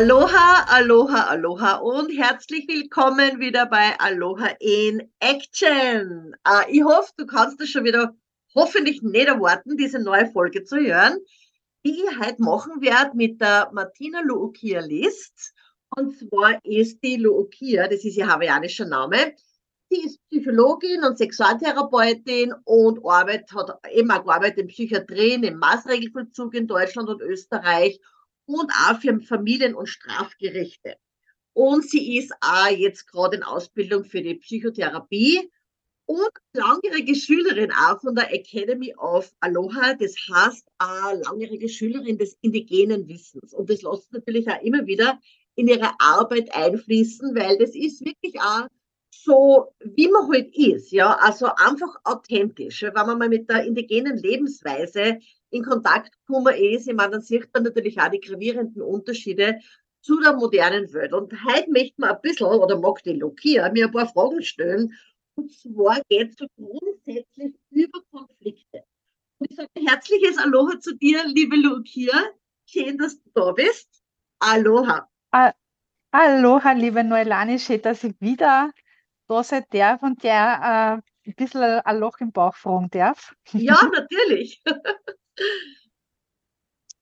Aloha, Aloha, Aloha und herzlich willkommen wieder bei Aloha in Action. Uh, ich hoffe, du kannst es schon wieder hoffentlich nicht erwarten, diese neue Folge zu hören, die ich heute machen werde mit der Martina Luukia List. Und zwar ist die Luukia, das ist ihr hawaiianischer Name, Sie ist Psychologin und Sexualtherapeutin und arbeitet, hat eben auch gearbeitet in Psychiatrie, im Maßregelvollzug in Deutschland und Österreich und auch für Familien- und Strafgerichte. Und sie ist auch jetzt gerade in Ausbildung für die Psychotherapie und langjährige Schülerin auch von der Academy of Aloha. Das heißt auch langjährige Schülerin des indigenen Wissens. Und das lässt natürlich auch immer wieder in ihre Arbeit einfließen, weil das ist wirklich auch so, wie man halt ist, ja, also einfach authentisch. Wenn man mal mit der indigenen Lebensweise in Kontakt gekommen ist, ich meine, dann sieht man natürlich auch die gravierenden Unterschiede zu der modernen Welt. Und heute möchte man ein bisschen, oder mag die Lokia, mir ein paar Fragen stellen. Und zwar geht es so grundsätzlich über Konflikte. Und ich sage herzliches Aloha zu dir, liebe Lokia. Schön, dass du da bist. Aloha. Aloha, liebe Noelani, schön, dass ich wieder da sein darf und der äh, ein bisschen ein Loch im Bauch fragen darf. Ja, natürlich.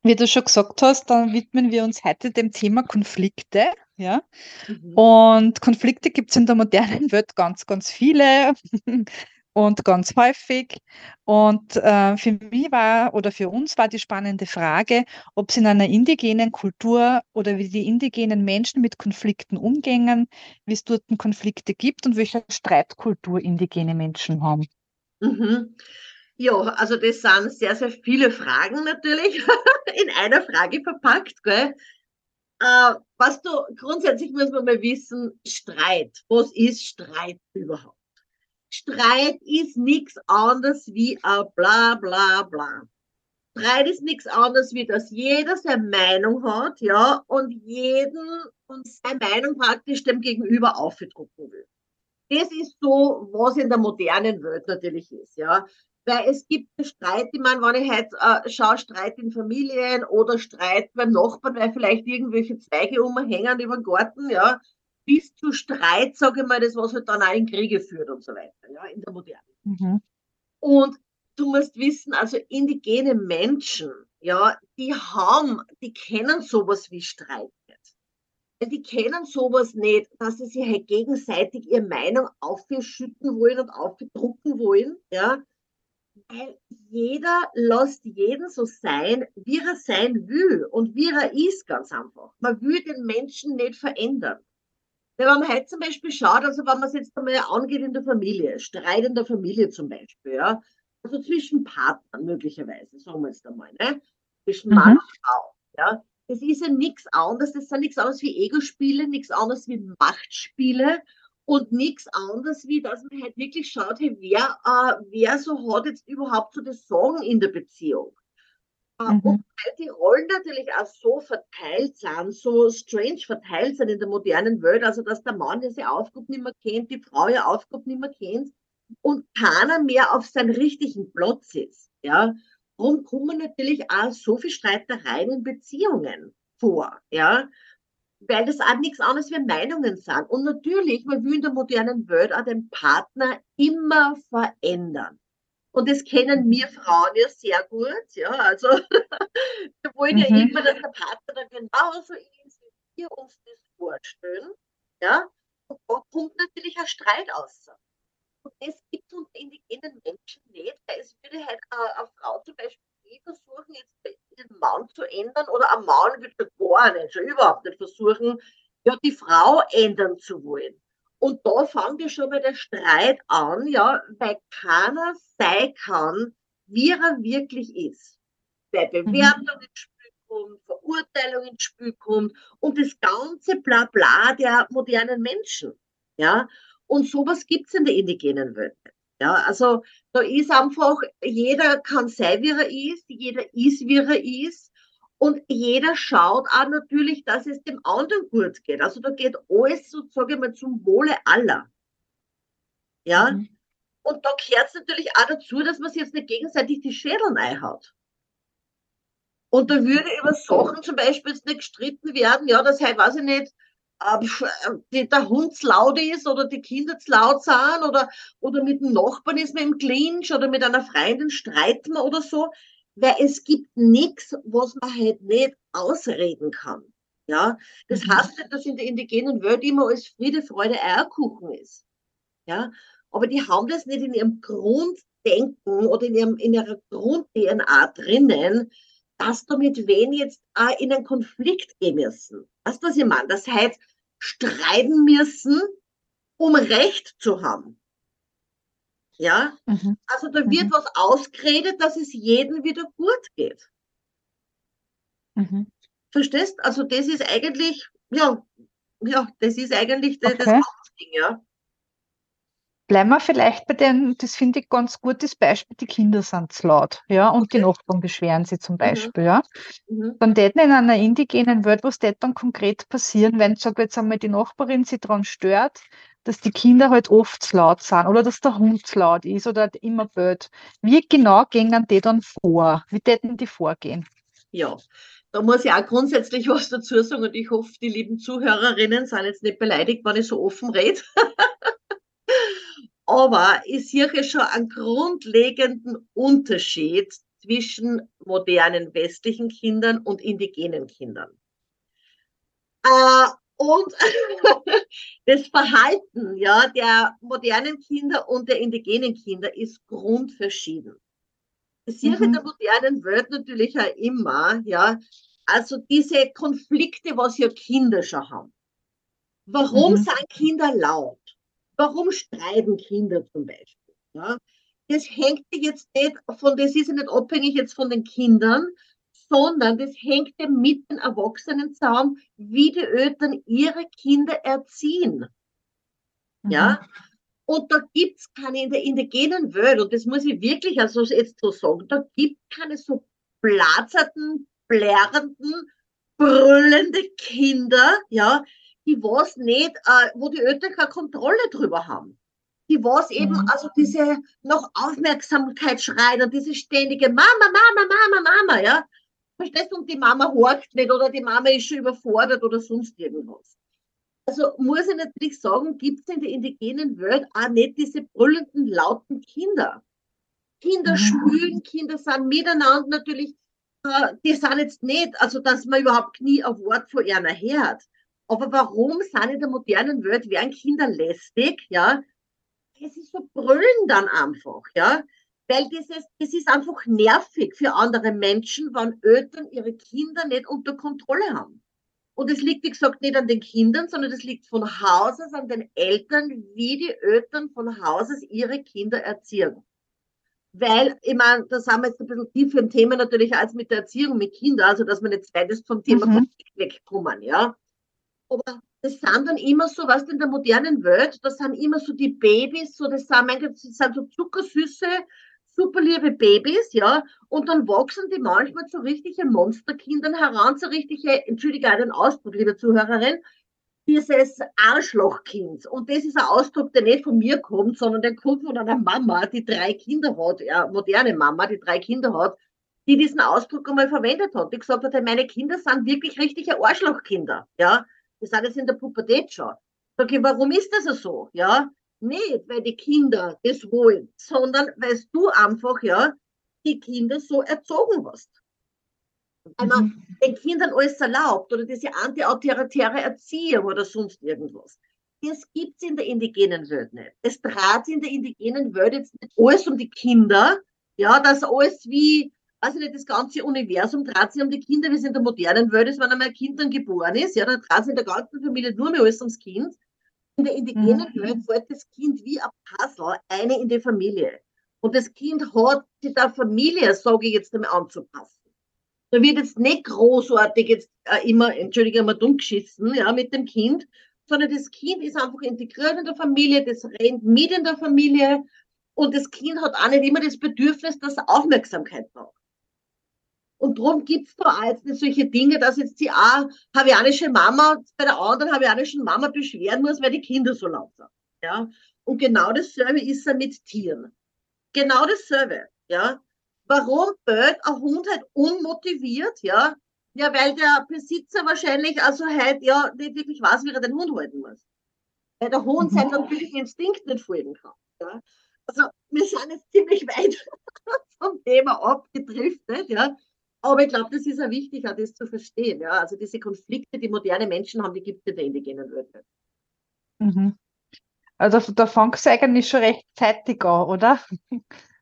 Wie du schon gesagt hast, dann widmen wir uns heute dem Thema Konflikte. Ja? Mhm. Und Konflikte gibt es in der modernen Welt ganz, ganz viele und ganz häufig. Und äh, für mich war oder für uns war die spannende Frage, ob es in einer indigenen Kultur oder wie die indigenen Menschen mit Konflikten umgehen, wie es dort Konflikte gibt und welche Streitkultur indigene Menschen haben. Mhm. Ja, also das sind sehr, sehr viele Fragen natürlich in einer Frage verpackt. Gell? Äh, was du grundsätzlich muss man mal wissen, Streit. Was ist Streit überhaupt? Streit ist nichts anderes wie ein bla bla bla. Streit ist nichts anderes wie, dass jeder seine Meinung hat, ja, und jeden und seine Meinung praktisch dem Gegenüber aufgedrucken will. Das ist so, was in der modernen Welt natürlich ist, ja. Weil es gibt Streit, ich meine, wenn ich heute äh, schaue, Streit in Familien oder Streit beim Nachbarn, weil vielleicht irgendwelche Zweige umhängen über den Garten, ja, bis zu Streit, sage ich mal, das, was halt dann auch in Kriege führt und so weiter, ja, in der Moderne. Mhm. Und du musst wissen, also indigene Menschen, ja, die haben, die kennen sowas wie Streit nicht. Die kennen sowas nicht, dass sie sich halt gegenseitig ihre Meinung aufschütten wollen und aufdrucken wollen, ja. Weil jeder lässt jeden so sein, wie er sein will und wie er ist, ganz einfach. Man will den Menschen nicht verändern. Wenn man heute zum Beispiel schaut, also wenn man es jetzt einmal angeht in der Familie, Streit in der Familie zum Beispiel, ja, also zwischen Partnern möglicherweise, sagen wir jetzt einmal, ne? zwischen Mann mhm. und Frau, ja, das ist ja nichts anderes, das sind nichts anderes wie Ego-Spiele, nichts anderes wie Machtspiele und nichts anderes wie, dass man halt wirklich schaut, hey, wer, äh, wer so hat jetzt überhaupt so das Sagen in der Beziehung. Mhm. Und weil die Rollen natürlich auch so verteilt sind, so strange verteilt sind in der modernen Welt, also dass der Mann diese Aufgabe nicht mehr kennt, die Frau ihre Aufgabe nicht mehr kennt und keiner mehr auf seinem richtigen Platz ist. Ja, darum kommen natürlich auch so viele Streitereien in Beziehungen vor. Ja, weil das auch nichts anderes wie Meinungen sind. Und natürlich, man will in der modernen Welt auch den Partner immer verändern. Und das kennen wir Frauen ja sehr gut. Ja, also wir wollen mhm. ja immer, dass der Partner dann genauso ist, wie wir uns das vorstellen. Ja, und da kommt natürlich ein Streit aus. Und das gibt es unter indigenen Menschen nicht, weil es würde halt eine, eine Frau zum Beispiel nie versuchen, jetzt den Mann zu ändern oder ein Mann würde gar nicht, schon überhaupt nicht versuchen, ja, die Frau ändern zu wollen. Und da fängt ja schon mal der Streit an, ja, weil keiner sein kann, wie er wirklich ist. Weil mhm. Bewertung mhm. ins Spiel kommt, Verurteilung ins Spiel kommt und das ganze Blabla der modernen Menschen. Ja, und sowas gibt's in der indigenen Welt. Ja, also da ist einfach, jeder kann sein, wie er ist, jeder ist, wie er ist. Und jeder schaut auch natürlich, dass es dem anderen gut geht. Also da geht alles sozusagen mal zum Wohle aller. Ja. Mhm. Und da gehört es natürlich auch dazu, dass man sich jetzt nicht gegenseitig die Schädel einhaut. Und da würde über Sachen zum Beispiel jetzt nicht gestritten werden, ja, dass halt, weiß ich nicht, äh, die, der Hund zu laut ist oder die Kinder zu laut sind oder, oder mit dem Nachbarn ist man im Clinch oder mit einer Freundin streiten wir oder so. Weil es gibt nichts, was man halt nicht ausreden kann. Ja, das mhm. heißt nicht, dass in der indigenen Welt immer alles Friede, Freude, Eierkuchen ist. Ja, aber die haben das nicht in ihrem Grunddenken oder in, ihrem, in ihrer Grund-DNA drinnen, dass da mit wen jetzt auch in einen Konflikt gehen müssen. Weißt du, was ich meine? Das heißt, streiten müssen, um Recht zu haben. Ja? Mhm. Also da wird mhm. was ausgeredet, dass es jedem wieder gut geht. Mhm. Verstehst? Also das ist eigentlich, ja, ja, das ist eigentlich okay. das Hauptding, ja. Bleiben wir vielleicht bei den, das finde ich ganz gutes Beispiel, die Kinder sind zu laut, ja, und okay. die Nachbarn beschweren sie zum mhm. Beispiel, mhm. ja. Mhm. Dann täten in einer indigenen Welt, was dann konkret passieren, wenn, sag jetzt einmal, die Nachbarin sie daran stört, dass die Kinder halt oft zu laut sind oder dass der Hund zu laut ist oder immer blöd. Wie genau gehen die dann vor? Wie täten die vorgehen? Ja, da muss ich auch grundsätzlich was dazu sagen und ich hoffe, die lieben Zuhörerinnen sind jetzt nicht beleidigt, wenn ich so offen rede. Aber ich sehe schon einen grundlegenden Unterschied zwischen modernen westlichen Kindern und indigenen Kindern. Äh, und das Verhalten ja, der modernen Kinder und der indigenen Kinder ist grundverschieden. Das ich in mhm. der modernen Welt natürlich auch immer, ja. Also diese Konflikte, was ja Kinder schon haben. Warum mhm. sind Kinder laut? Warum streiten Kinder zum Beispiel? Ja? Das hängt jetzt nicht von, das ist ja nicht abhängig jetzt von den Kindern, sondern das hängt ja mit den Erwachsenen zusammen, wie die Eltern ihre Kinder erziehen. Mhm. Ja? Und da gibt es keine in der indigenen Welt, und das muss ich wirklich also jetzt so sagen, da gibt es keine so platzerten, blärenden, brüllende Kinder, ja, die was nicht, äh, wo die Eltern keine Kontrolle drüber haben. Die was eben, mhm. also diese noch Aufmerksamkeit schreien und diese ständige Mama, Mama, Mama, Mama, ja. Verstehst du? Und die Mama horcht nicht oder die Mama ist schon überfordert oder sonst irgendwas. Also muss ich natürlich sagen, gibt es in der indigenen Welt auch nicht diese brüllenden, lauten Kinder. Kinder mhm. spülen, Kinder sind miteinander natürlich, äh, die sind jetzt nicht, also dass man überhaupt nie ein Wort von einer hört. Aber warum sind in der modernen Welt, werden Kinder lästig, ja? Es ist so brüllen dann einfach, ja? Weil dieses, das ist einfach nervig für andere Menschen, wenn Eltern ihre Kinder nicht unter Kontrolle haben. Und es liegt, wie gesagt, nicht an den Kindern, sondern es liegt von Hauses an den Eltern, wie die Eltern von Hauses ihre Kinder erziehen. Weil, ich meine, da sind wir jetzt ein bisschen tiefer im Thema natürlich als mit der Erziehung mit Kindern, also dass wir nicht zweites vom Thema mhm. wegkommen, ja. Aber das sind dann immer so, was in der modernen Welt, das sind immer so die Babys, so das sind, mein Gott, das sind so zuckersüße, super liebe Babys, ja, und dann wachsen die manchmal zu richtigen Monsterkindern heran, zu richtige, entschuldige einen Ausdruck, liebe Zuhörerin, dieses Arschlochkind. Und das ist ein Ausdruck, der nicht von mir kommt, sondern der kommt von einer Mama, die drei Kinder hat, ja, moderne Mama, die drei Kinder hat, die diesen Ausdruck einmal verwendet hat, die gesagt hat, meine Kinder sind wirklich richtige Arschlochkinder, ja. Die sind jetzt in der Pubertät schon. Sag ich, warum ist das so? Ja, nicht, weil die Kinder das wollen, sondern weil du einfach, ja, die Kinder so erzogen hast. Weil man mhm. den Kindern alles erlaubt oder diese anti-autoritäre Erziehung oder sonst irgendwas. Das gibt es in der indigenen Welt nicht. Es trat in der indigenen Welt jetzt nicht alles um die Kinder, ja, dass alles wie also nicht, das ganze Universum dreht sich um die Kinder, wie es in der modernen Welt ist, wenn einmal ein Kind dann geboren ist, ja, dann dreht sich in der ganzen Familie nur mehr alles ums Kind. In der indigenen mhm. Welt fällt das Kind wie ein Puzzle eine in die Familie. Und das Kind hat sich der Familie, sage ich jetzt einmal, anzupassen. Da wird jetzt nicht großartig jetzt äh, immer, entschuldige mal, dumm geschissen, ja, mit dem Kind, sondern das Kind ist einfach integriert in der Familie, das rennt mit in der Familie und das Kind hat auch nicht immer das Bedürfnis, dass er Aufmerksamkeit braucht. Und darum gibt es da nicht solche Dinge, dass jetzt die auch hawaiianische Mama bei der anderen hawaiianischen Mama beschweren muss, weil die Kinder so laut sind. Ja? Und genau dasselbe ist er mit Tieren. Genau dasselbe. Ja? Warum bellt ein Hund halt unmotiviert, ja? Ja, weil der Besitzer wahrscheinlich also halt ja nicht wirklich weiß, wie er den Hund halten muss. Weil der Hund mhm. seinen natürlichen Instinkt nicht folgen kann. Ja? Also wir sind jetzt ziemlich weit vom Thema abgedriftet, ja. Aber ich glaube, das ist ja wichtig, auch das zu verstehen. Ja? Also diese Konflikte, die moderne Menschen haben, die gibt es in der indigenen Welt nicht. Mhm. Also da fängst du eigentlich schon rechtzeitig an, oder?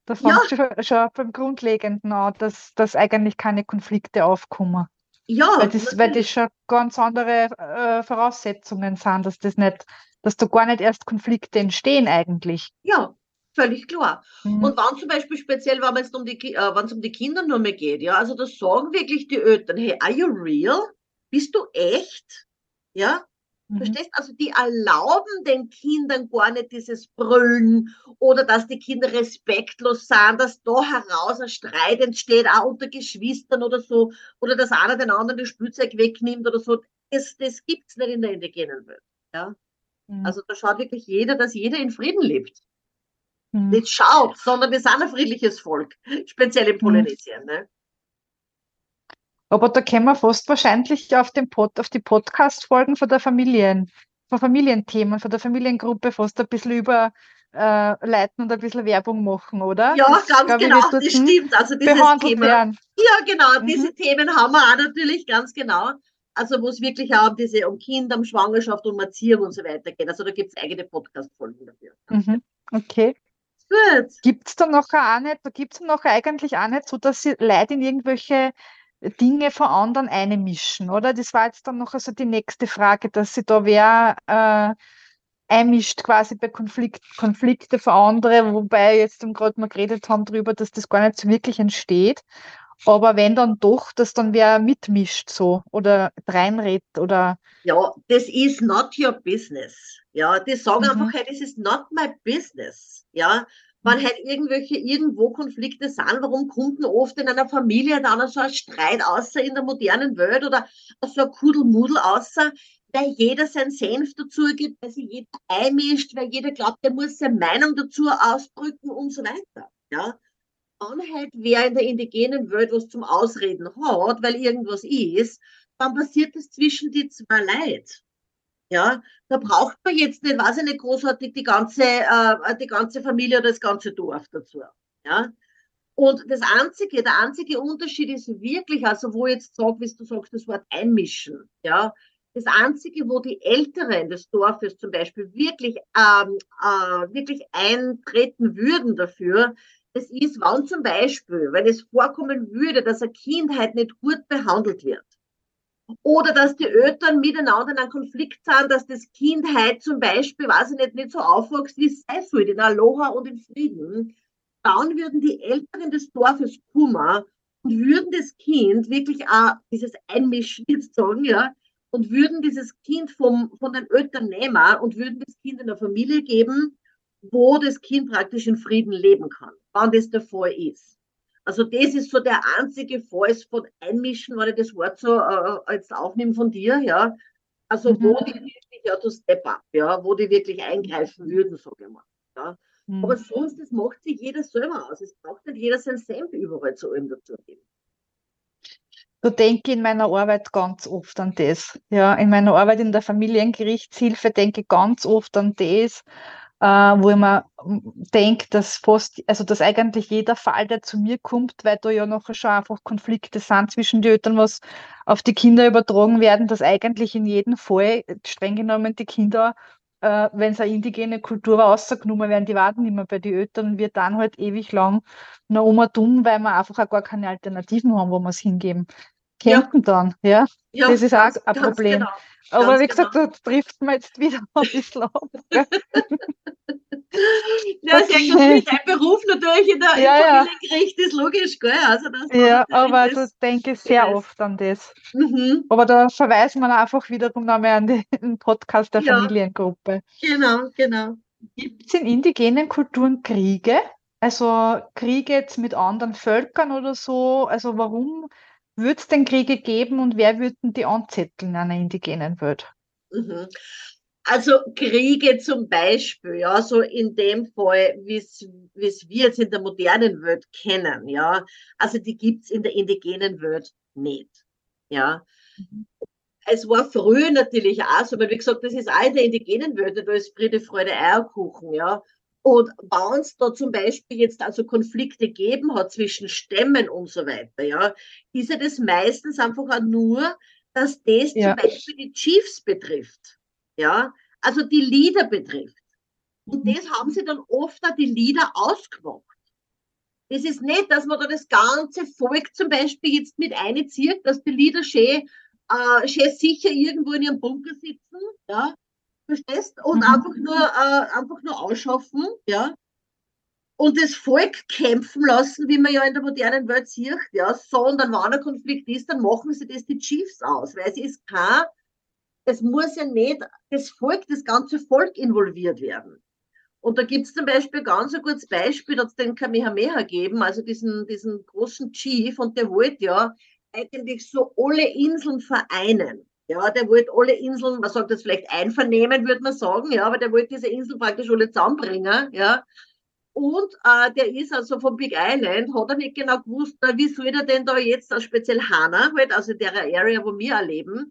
Da fängst ja. du schon, beim Grundlegenden an, dass, dass eigentlich keine Konflikte aufkommen. Ja. Weil das, weil das schon ganz andere äh, Voraussetzungen sind, dass das nicht, dass da gar nicht erst Konflikte entstehen eigentlich. Ja, völlig klar. Mhm. Und wenn zum Beispiel speziell, wenn es um die, äh, um die Kinder nur mehr geht, ja, also da sagen wirklich die Eltern, hey, are you real? Bist du echt? Ja, Mhm. Verstehst? Also die erlauben den Kindern gar nicht dieses Brüllen oder dass die Kinder respektlos sind, dass da heraus ein Streit entsteht, auch unter Geschwistern oder so, oder dass einer den anderen das Spielzeug wegnimmt oder so. Das, das gibt es nicht in der indigenen Welt. Ja? Mhm. Also da schaut wirklich jeder, dass jeder in Frieden lebt. Mhm. Nicht schaut, sondern wir sind ein friedliches Volk, speziell in mhm. Polynesien. Ne? Aber da können wir fast wahrscheinlich auf, den Pod, auf die Podcast-Folgen von der Familien, von Familienthemen, von der Familiengruppe fast ein bisschen überleiten äh, und ein bisschen Werbung machen, oder? Ja, das, ganz genau, ich, das stimmt. Also dieses Thema. Werden. Ja, genau, mhm. diese Themen haben wir auch natürlich ganz genau. Also wo es wirklich auch um diese um Kinder, um Schwangerschaft, um Erziehung und so weiter geht. Also da gibt es eigene Podcast-Folgen dafür. Mhm. Okay. Gibt es dann noch auch nicht, da gibt es noch eigentlich auch nicht so, dass sie Leute in irgendwelche Dinge von anderen einmischen, oder? Das war jetzt dann noch also die nächste Frage, dass sich da wer äh, einmischt quasi bei Konflikt, Konflikte von anderen, wobei jetzt gerade mal geredet haben darüber, dass das gar nicht so wirklich entsteht. Aber wenn dann doch, dass dann wer mitmischt so oder reinredet oder. Ja, das ist not your business. Ja, die sagen mhm. einfach, hey, das ist not my business. Ja, wenn halt irgendwelche irgendwo Konflikte sind, warum kommt denn oft in einer Familie dann so ein Streit außer in der modernen Welt oder so ein Kudelmudel außer, weil jeder sein Senf dazu gibt, weil sich jeder einmischt, weil jeder glaubt, der muss seine Meinung dazu ausdrücken und so weiter. Ja. Dann halt, wer in der indigenen Welt was zum Ausreden hat, weil irgendwas ist, dann passiert das zwischen die zwei Leid. Ja, da braucht man jetzt nicht, weiß ich nicht, großartig die ganze, äh, die ganze Familie oder das ganze Dorf dazu. Ja. Und das einzige, der einzige Unterschied ist wirklich, also wo jetzt sage, wie du sagst, das Wort einmischen, ja. Das einzige, wo die Älteren des Dorfes zum Beispiel wirklich, ähm, äh, wirklich eintreten würden dafür, das ist, wann zum Beispiel, wenn es vorkommen würde, dass ein Kind halt nicht gut behandelt wird oder dass die Eltern miteinander in einem Konflikt sind, dass das Kind halt zum Beispiel, weiß ich nicht, nicht so aufwächst, wie es sein sollte, in Aloha und in Frieden, dann würden die Älteren des Dorfes kummer und würden das Kind wirklich auch dieses Einmischen jetzt sagen, ja, und würden dieses Kind vom, von den Eltern nehmen und würden das Kind in eine Familie geben, wo das Kind praktisch in Frieden leben kann, wann das der Fall ist. Also das ist so der einzige Fall von Einmischen, wenn ich das Wort so äh, jetzt aufnehme von dir, ja. Also mhm. wo die wirklich, ja, du Step Up, ja, wo die wirklich eingreifen würden, sage ich mal. Ja. Mhm. Aber sonst, das macht sich jeder selber aus. Es braucht nicht jeder sein Senf überall zu allem dazu geben. So denke ich in meiner Arbeit ganz oft an das. Ja, in meiner Arbeit in der Familiengerichtshilfe denke ich ganz oft an das, äh, wo ich mir denke, dass fast, also dass eigentlich jeder Fall, der zu mir kommt, weil da ja noch schon einfach Konflikte sind zwischen den Eltern, was auf die Kinder übertragen werden, dass eigentlich in jedem Fall streng genommen die Kinder äh, wenn es eine indigene Kultur war, rausgenommen werden, die warten immer bei den Eltern, wir dann halt ewig lang noch Oma dumm, weil wir einfach auch gar keine Alternativen haben, wo wir es hingeben könnten ja. dann. Ja? ja, das ist ganz, auch ein Problem. Genau. Aber wie gesagt, genau. da trifft man jetzt wieder ein bisschen ab. ja, sehr gut. Dein Beruf natürlich in der ja, ja. Familiengericht ist logisch, gell? Also, das ja, aber ich denke sehr ist. oft an das. Mhm. Aber da verweisen wir einfach wiederum nochmal an den Podcast der ja. Familiengruppe. Genau, genau. Gibt es in indigenen Kulturen Kriege? Also Kriege jetzt mit anderen Völkern oder so? Also warum würde es denn Kriege geben und wer würden die anzetteln in einer indigenen Welt? Mhm. Also Kriege zum Beispiel, ja, so in dem Fall, wie es wir jetzt in der modernen Welt kennen, ja, also die gibt's in der indigenen Welt nicht, ja. Mhm. Es war früher natürlich auch so, weil wie gesagt, das ist auch in der indigenen Welt, da ist Friede, Freude, Eierkuchen, ja. Und wenn es da zum Beispiel jetzt also Konflikte geben hat zwischen Stämmen und so weiter, ja, ist ja das meistens einfach auch nur, dass das ja. zum Beispiel die Chiefs betrifft ja, also die Lieder betrifft. Und mhm. das haben sie dann oft auch die Lieder ausgemacht. Das ist nicht, dass man da das ganze Volk zum Beispiel jetzt mit einzieht, dass die Lieder schön, äh, schön sicher irgendwo in ihrem Bunker sitzen, ja, verstehst? Und mhm. einfach nur, äh, einfach nur ausschaffen, ja. Und das Volk kämpfen lassen, wie man ja in der modernen Welt sieht, ja, sondern wenn ein Konflikt ist, dann machen sie das die Chiefs aus, weil sie ist kein es muss ja nicht das Volk, das ganze Volk involviert werden. Und da gibt es zum Beispiel ganz ein gutes Beispiel, da hat es den Kamehameha gegeben, also diesen, diesen großen Chief, und der wollte ja eigentlich so alle Inseln vereinen. Ja, der wollte alle Inseln, man sagt das vielleicht einvernehmen, würde man sagen, ja, aber der wollte diese Inseln praktisch alle zusammenbringen, ja. Und äh, der ist also vom Big Island, hat er nicht genau gewusst, na, wie soll er denn da jetzt, also speziell Hana, halt, also der Area, wo wir erleben,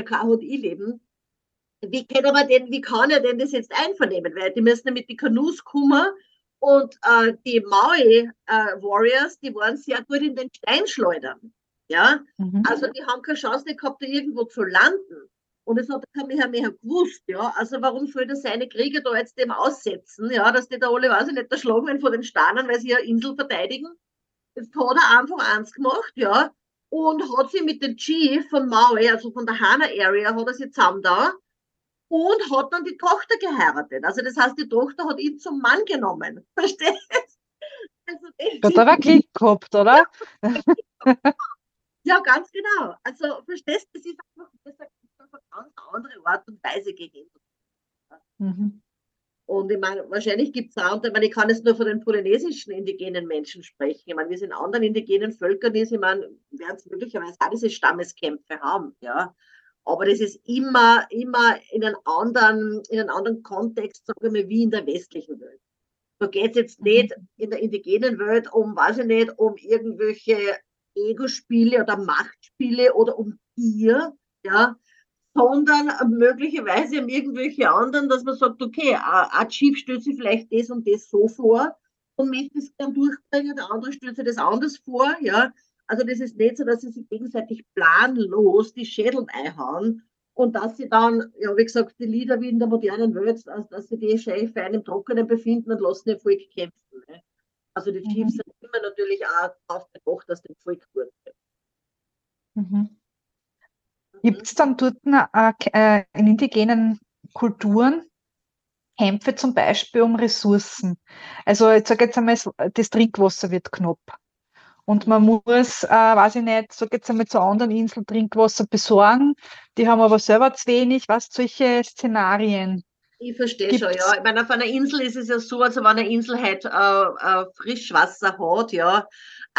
der KHI-Leben, wie kann aber denn, wie kann er denn das jetzt einvernehmen? Weil die müssen ja mit den Kanus kommen und äh, die Maui äh, Warriors, die waren sehr gut in den Steinschleudern. Ja, mhm. also die haben keine Chance gehabt, da irgendwo zu landen. Und das hat der Kamehameha gewusst, ja. Also warum soll er seine Krieger da jetzt dem aussetzen, ja, dass die da alle, weiß ich nicht, erschlagen werden von den Sternen, weil sie ja Insel verteidigen. Jetzt hat er einfach eins gemacht, ja und hat sie mit dem Chief von Maui, also von der Hana Area, hat er sie zusammen da und hat dann die Tochter geheiratet. Also das heißt, die Tochter hat ihn zum Mann genommen. Verstehst? Also hat aber Klick gehabt, oder? ja, ganz genau. Also verstehst du, das ist einfach das ist eine ganz andere Art und Weise gegeben. Mhm. Und ich meine, wahrscheinlich gibt es auch, ich meine, ich kann jetzt nur von den polynesischen indigenen Menschen sprechen. Ich meine, wie es in anderen indigenen Völkern ist, ich meine, werden es möglicherweise auch diese Stammeskämpfe haben, ja. Aber das ist immer, immer in einem anderen, in einem anderen Kontext, sagen wir mal, wie in der westlichen Welt. Da geht es jetzt nicht mhm. in der indigenen Welt um, weiß ich nicht, um irgendwelche Ego-Spiele oder Machtspiele oder um Gier, ja, sondern möglicherweise um irgendwelche anderen, dass man sagt, okay, ein Chief stellt sich vielleicht das und das so vor und möchte es dann durchbringen, der andere stellt sich das anders vor, ja. Also das ist nicht so, dass sie sich gegenseitig planlos die Schädel einhauen und dass sie dann, ja, wie gesagt, die Lieder wie in der modernen Welt, also dass sie die Chefe im Trockenen befinden und lassen ihr Volk kämpfen. Ne? Also die Chiefs mhm. sind immer natürlich auch darauf bedacht, dass dem Volk gut wird. Mhm. Gibt es dann dort äh, äh, in indigenen Kulturen Kämpfe zum Beispiel um Ressourcen? Also ich sage jetzt einmal, das Trinkwasser wird knapp. Und man muss, äh, weiß ich nicht, sage jetzt einmal zu anderen Inseln Trinkwasser besorgen. Die haben aber selber zu wenig. Was solche Szenarien? Ich verstehe schon, ja. Ich meine, auf einer Insel ist es ja so, also wenn eine Insel halt äh, äh, Frischwasser hat, ja,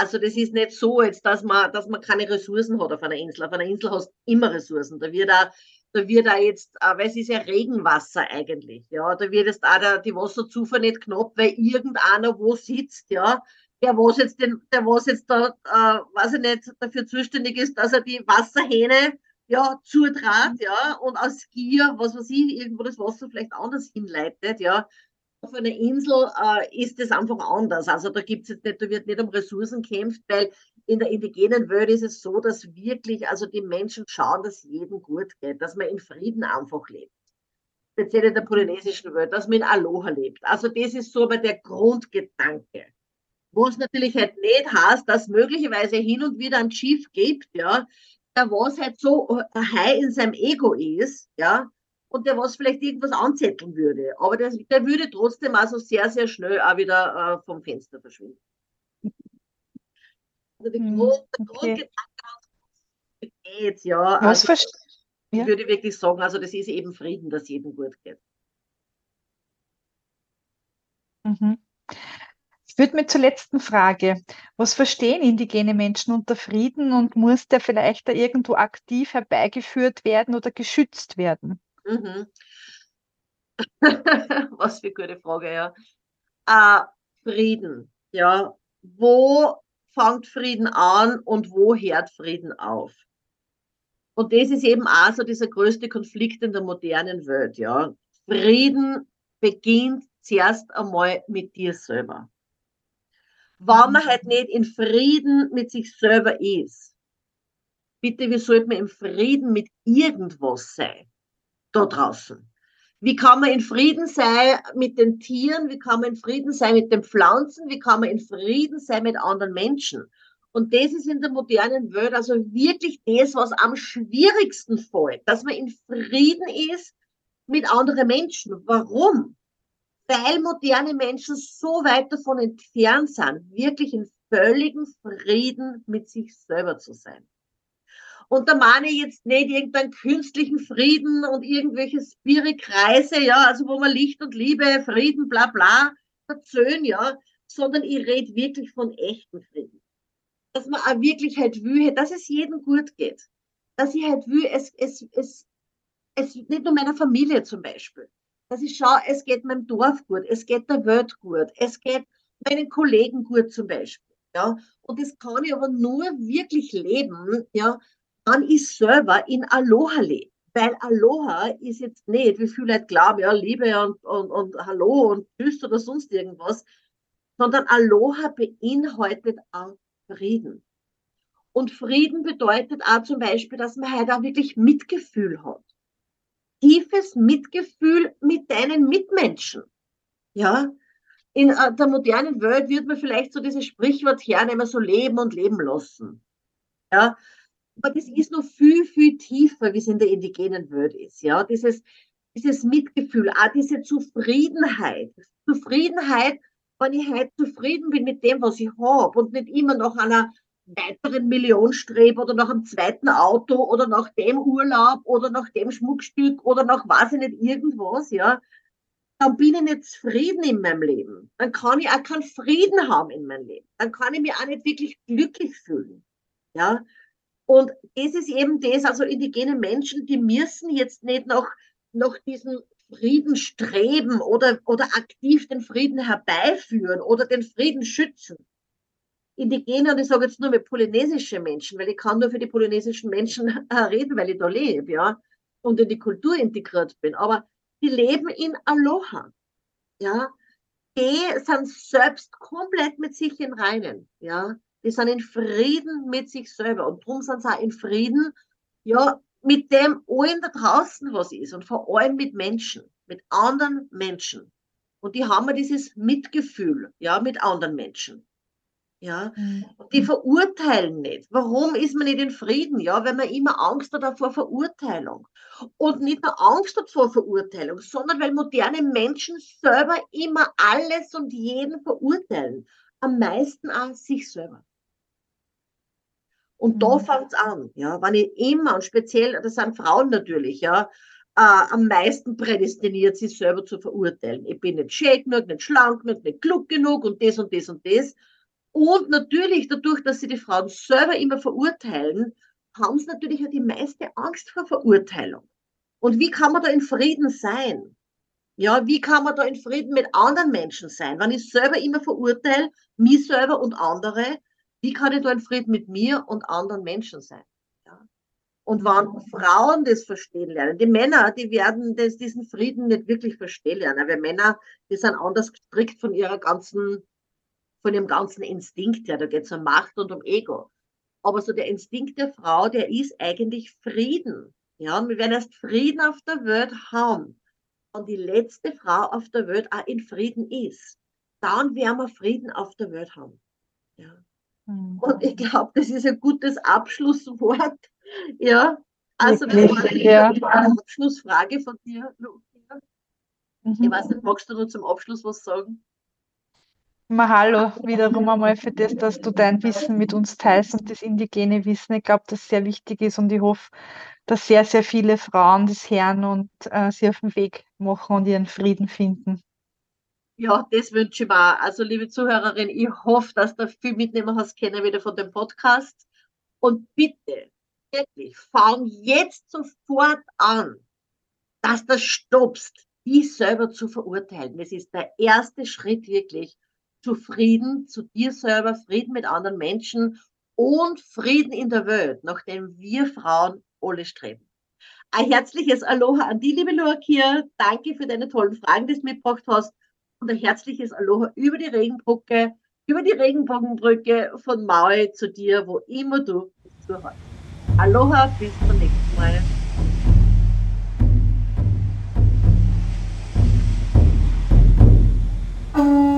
also das ist nicht so jetzt, dass man, dass man keine Ressourcen hat auf einer Insel. Auf einer Insel hast du immer Ressourcen. Da wird da, da wird da jetzt, äh, weil es ist ja Regenwasser eigentlich, ja, da wird jetzt auch die Wasserzufuhr nicht knapp, weil irgendeiner wo sitzt, ja, der was jetzt den, der was jetzt da, äh, weiß ich nicht, dafür zuständig ist, dass er die Wasserhähne ja, zutrat, ja, und aus Gier, was weiß ich, irgendwo das Wasser vielleicht anders hinleitet, ja, auf einer Insel äh, ist es einfach anders. Also da gibt's jetzt nicht, da wird nicht um Ressourcen kämpft, weil in der indigenen Welt ist es so, dass wirklich, also die Menschen schauen, dass jedem gut geht, dass man in Frieden einfach lebt. Speziell in der polynesischen Welt, dass man in Aloha lebt. Also das ist so aber der Grundgedanke. Wo es natürlich halt nicht heißt, dass möglicherweise hin und wieder ein Chief gibt, ja, der was halt so high in seinem Ego ist, ja, und der was vielleicht irgendwas anzetteln würde. Aber der, der würde trotzdem also sehr, sehr schnell auch wieder äh, vom Fenster verschwinden. Also die hm, Grund, okay. geht, ja. Was also, ich ja? würde wirklich sagen, also das ist eben Frieden, dass jedem gut geht. Mhm. Führt mir zur letzten Frage. Was verstehen indigene Menschen unter Frieden und muss der vielleicht da irgendwo aktiv herbeigeführt werden oder geschützt werden? Mhm. Was für gute Frage, ja. Äh, Frieden, ja. Wo fängt Frieden an und wo hört Frieden auf? Und das ist eben auch so dieser größte Konflikt in der modernen Welt, ja. Frieden beginnt zuerst einmal mit dir selber. Wenn man halt nicht in Frieden mit sich selber ist, bitte, wie sollte man im Frieden mit irgendwas sein? Da draußen. Wie kann man in Frieden sein mit den Tieren? Wie kann man in Frieden sein mit den Pflanzen? Wie kann man in Frieden sein mit anderen Menschen? Und das ist in der modernen Welt also wirklich das, was am schwierigsten fällt, dass man in Frieden ist mit anderen Menschen. Warum? Weil moderne Menschen so weit davon entfernt sind, wirklich in völligen Frieden mit sich selber zu sein. Und da meine ich jetzt nicht irgendeinen künstlichen Frieden und irgendwelche Spiritkreise, ja, also wo man Licht und Liebe, Frieden, bla bla erzählen, ja, sondern ich rede wirklich von echten Frieden dass man auch wirklich halt will, dass es jedem gut geht. Dass ich halt will, es, es, es, es nicht nur meiner Familie zum Beispiel. Dass ich schaue, es geht meinem Dorf gut, es geht der Welt gut, es geht meinen Kollegen gut zum Beispiel. Ja, und das kann ich aber nur wirklich leben, ja, wenn ich selber in Aloha lebe. Weil Aloha ist jetzt nicht, wie viele Leute glauben, ja, Liebe und, und, und Hallo und Tschüss oder sonst irgendwas, sondern Aloha beinhaltet auch Frieden. Und Frieden bedeutet auch zum Beispiel, dass man halt auch wirklich Mitgefühl hat. Tiefes Mitgefühl mit deinen Mitmenschen. Ja. In äh, der modernen Welt wird man vielleicht so dieses Sprichwort hernehmen, so leben und leben lassen. Ja. Aber das ist noch viel, viel tiefer, wie es in der indigenen Welt ist. Ja. Dieses, dieses Mitgefühl, auch diese Zufriedenheit. Zufriedenheit wenn ich halt zufrieden bin mit dem, was ich habe und nicht immer nach einer weiteren Million strebe oder nach einem zweiten Auto oder nach dem Urlaub oder nach dem Schmuckstück oder nach weiß ich nicht irgendwas, ja, dann bin ich nicht zufrieden in meinem Leben. Dann kann ich auch keinen Frieden haben in meinem Leben. Dann kann ich mich auch nicht wirklich glücklich fühlen. Ja. Und das ist eben das, also indigene Menschen, die müssen jetzt nicht nach, nach diesen Frieden streben oder, oder aktiv den Frieden herbeiführen oder den Frieden schützen. Indigene, und ich sage jetzt nur mit polynesische Menschen, weil ich kann nur für die polynesischen Menschen reden, weil ich da lebe, ja, und in die Kultur integriert bin. Aber die leben in Aloha, ja. Die sind selbst komplett mit sich in Reinen, ja. Die sind in Frieden mit sich selber und darum sind sie auch in Frieden, ja, mit dem allen da draußen was ist und vor allem mit Menschen, mit anderen Menschen. Und die haben ja dieses Mitgefühl, ja, mit anderen Menschen. Ja, mhm. die verurteilen nicht. Warum ist man nicht in Frieden? Ja, weil man immer Angst hat vor Verurteilung. Und nicht nur Angst hat vor Verurteilung, sondern weil moderne Menschen selber immer alles und jeden verurteilen. Am meisten an sich selber. Und da mhm. fängt es an, ja, wenn ich immer, und speziell, das sind Frauen natürlich, ja, äh, am meisten prädestiniert, sich selber zu verurteilen. Ich bin nicht schön genug, nicht schlank genug, nicht klug genug und das und das und das. Und natürlich, dadurch, dass sie die Frauen selber immer verurteilen, haben sie natürlich auch die meiste Angst vor Verurteilung. Und wie kann man da in Frieden sein? Ja, wie kann man da in Frieden mit anderen Menschen sein? Wenn ich selber immer verurteile, mich selber und andere, wie kann ich da in Frieden mit mir und anderen Menschen sein? Ja. Und wenn Frauen das verstehen lernen, die Männer, die werden das, diesen Frieden nicht wirklich verstehen lernen, weil Männer, die sind anders gestrickt von ihrer ganzen, von ihrem ganzen Instinkt her. Da geht es um Macht und um Ego. Aber so der Instinkt der Frau, der ist eigentlich Frieden. Ja, und wir werden erst Frieden auf der Welt haben. Und die letzte Frau auf der Welt auch in Frieden ist. Dann werden wir Frieden auf der Welt haben. Ja. Mhm. Und ich glaube, das ist ein gutes Abschlusswort. Ja, also das war eine. Abschlussfrage von dir. Mhm. Ich weiß nicht, magst du nur zum Abschluss was sagen? Mahalo wiederum einmal für das, dass du dein Wissen mit uns teilst und das indigene Wissen. Ich glaube, das sehr wichtig ist und ich hoffe, dass sehr, sehr viele Frauen das hören und äh, sie auf den Weg machen und ihren Frieden finden. Ja, das wünsche ich mir. Also, liebe Zuhörerin, ich hoffe, dass du viel mitnehmen hast können wieder von dem Podcast. Und bitte, wirklich, fang jetzt sofort an, dass du stoppst, dich selber zu verurteilen. Es ist der erste Schritt wirklich zu Frieden, zu dir selber, Frieden mit anderen Menschen und Frieden in der Welt, nach dem wir Frauen alle streben. Ein herzliches Aloha an die liebe Loakia. Danke für deine tollen Fragen, die du mitgebracht hast. Und ein herzliches Aloha über die Regenbrücke, über die Regenbogenbrücke von Maui zu dir, wo immer du zuhörst. Aloha, bis zum nächsten Mal. Música